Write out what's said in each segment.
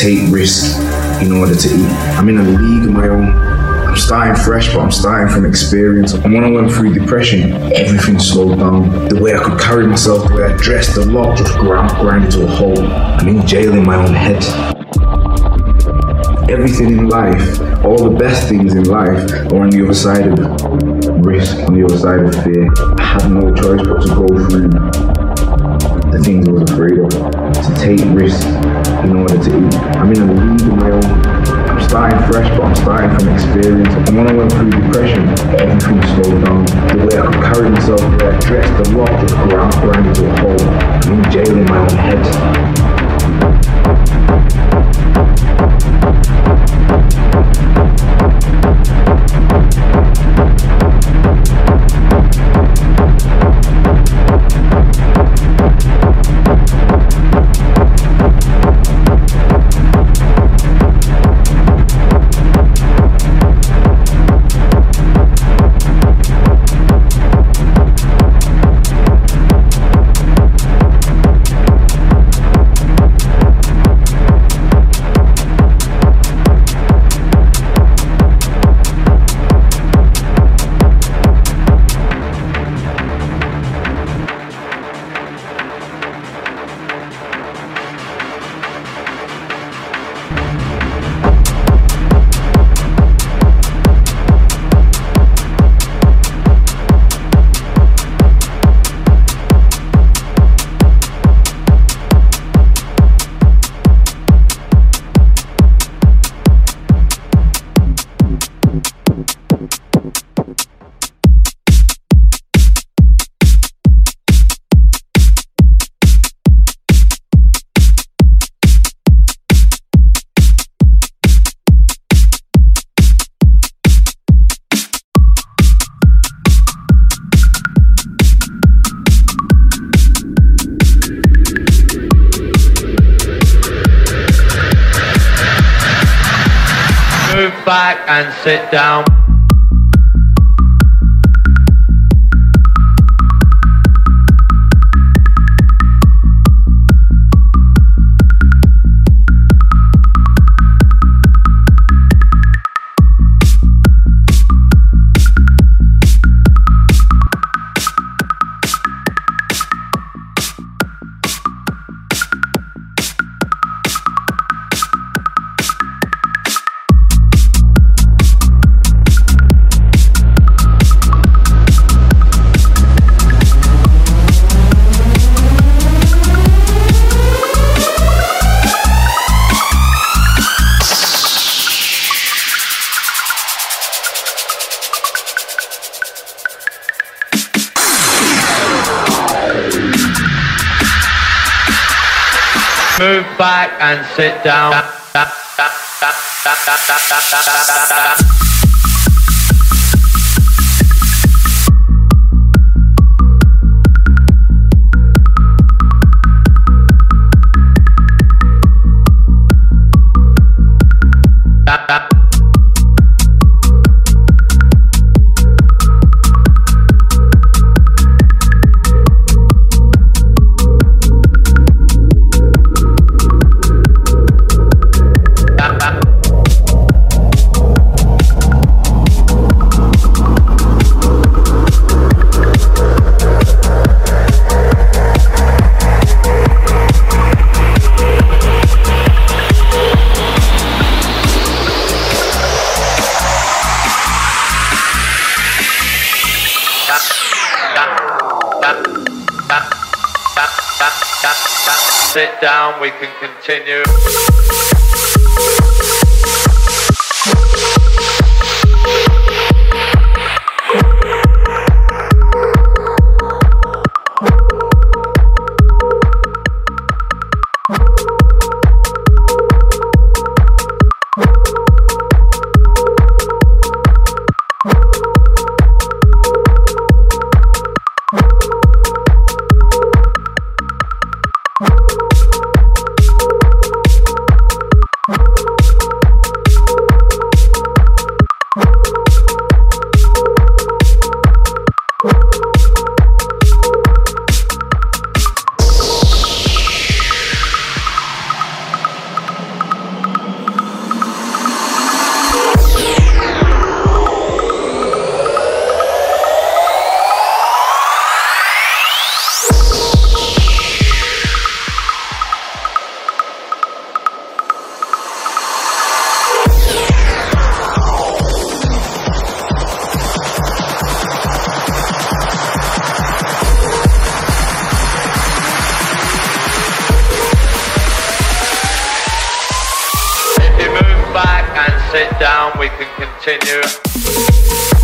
take risk in order to eat. I'm in a league of my own. I'm starting fresh, but I'm starting from experience. And when I went through depression, everything slowed down. The way I could carry myself, the way I dressed, the lot just ground, ground to a hole. I'm in jail in my own head. Everything in life, all the best things in life, are on the other side of risk, on the other side of fear. I had no choice but to go through the things I was afraid of, to take risks in order to eat. I'm in a league own. I'm starting fresh, but I'm starting from experience. And when I went through depression, everything slowed down. The way I could carry myself, the way I dressed, the lot just ground, grinded to a hole. I'm in jail in my own and Sit down, we can continue. Sit down, we can continue.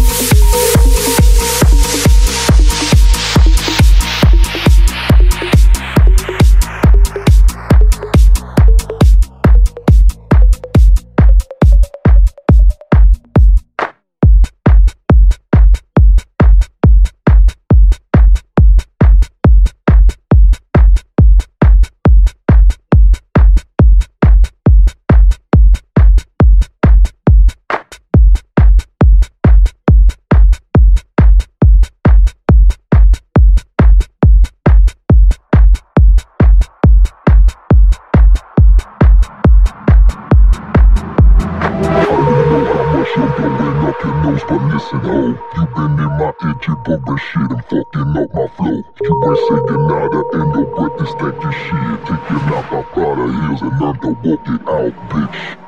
You ain't saying nada in your breath is taking shit. Taking out my Prada heels and learn to out, bitch.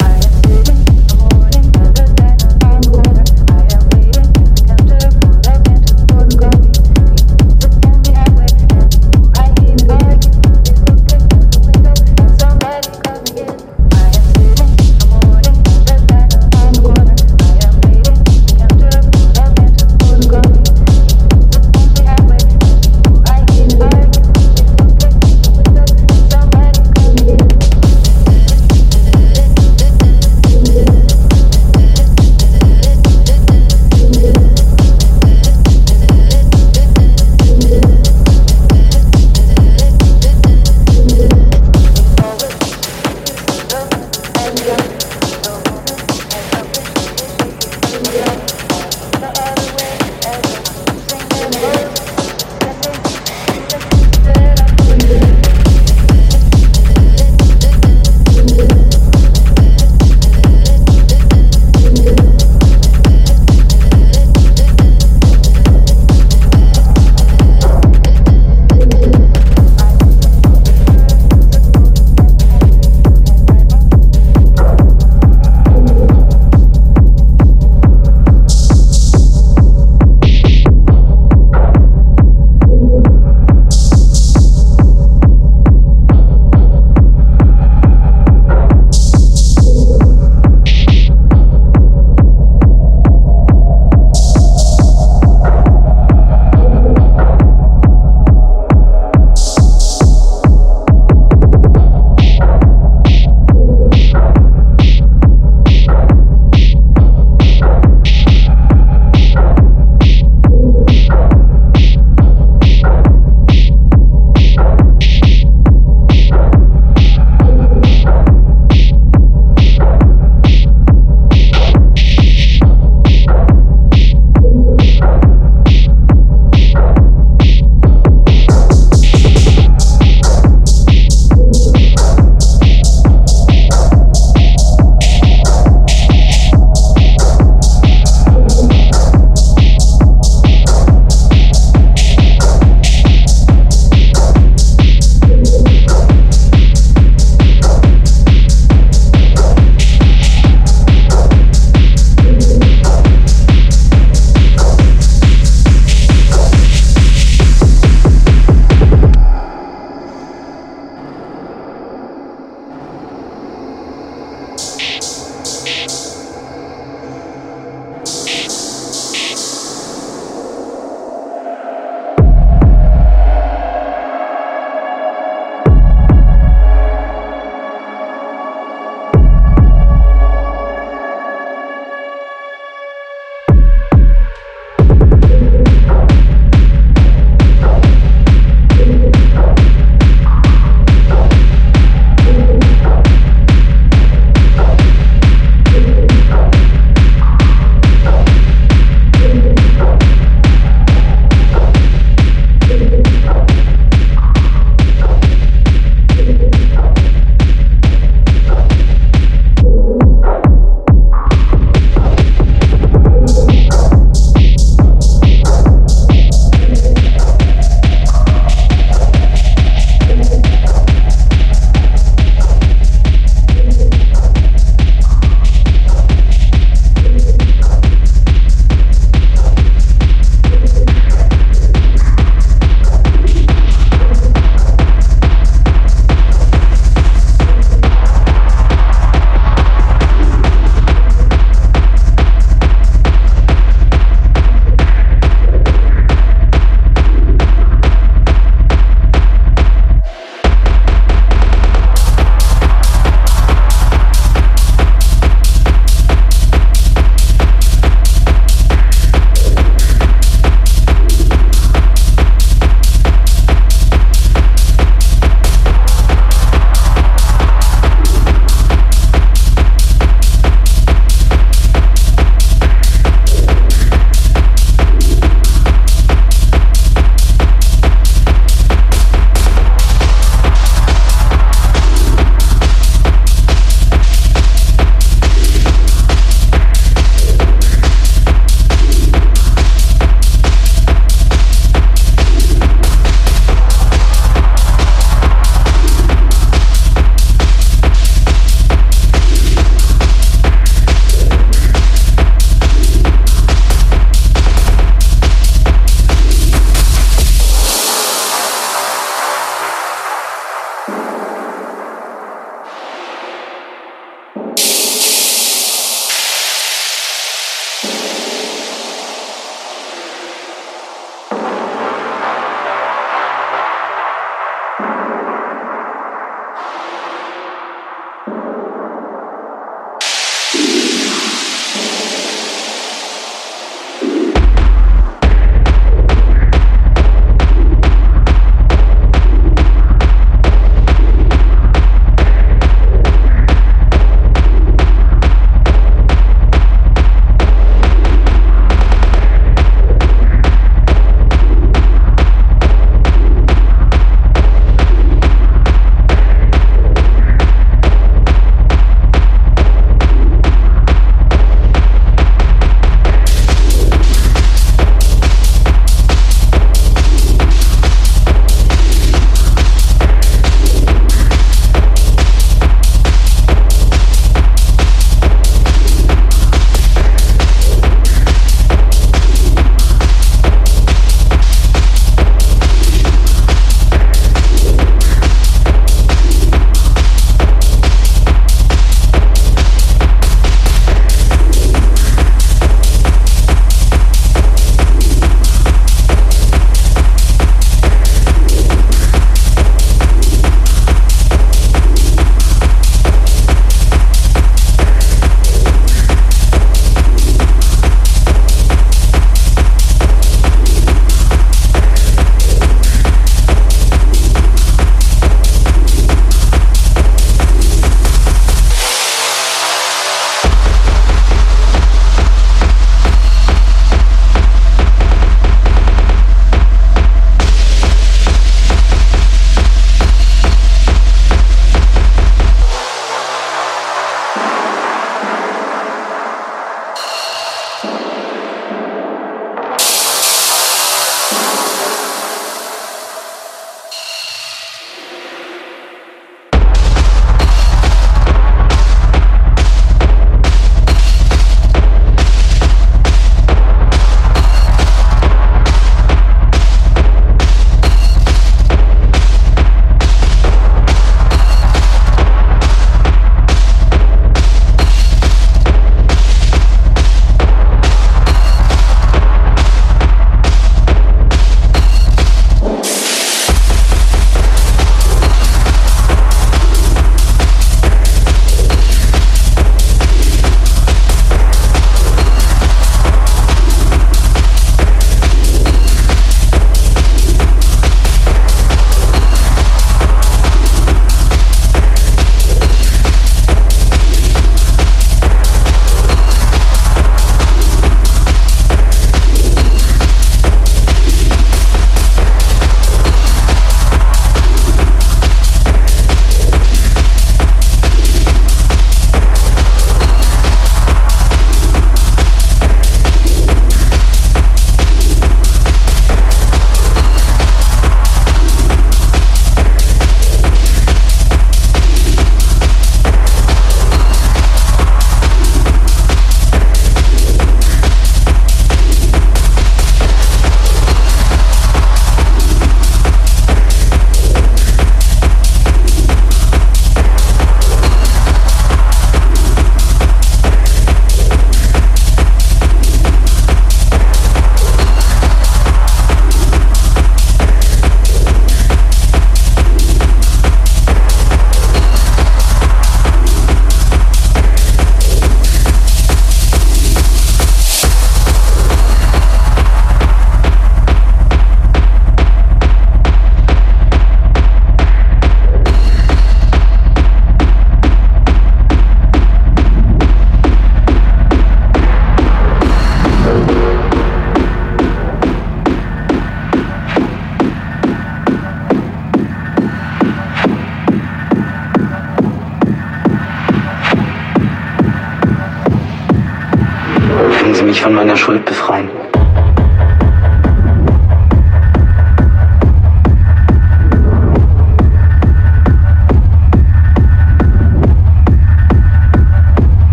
am feeling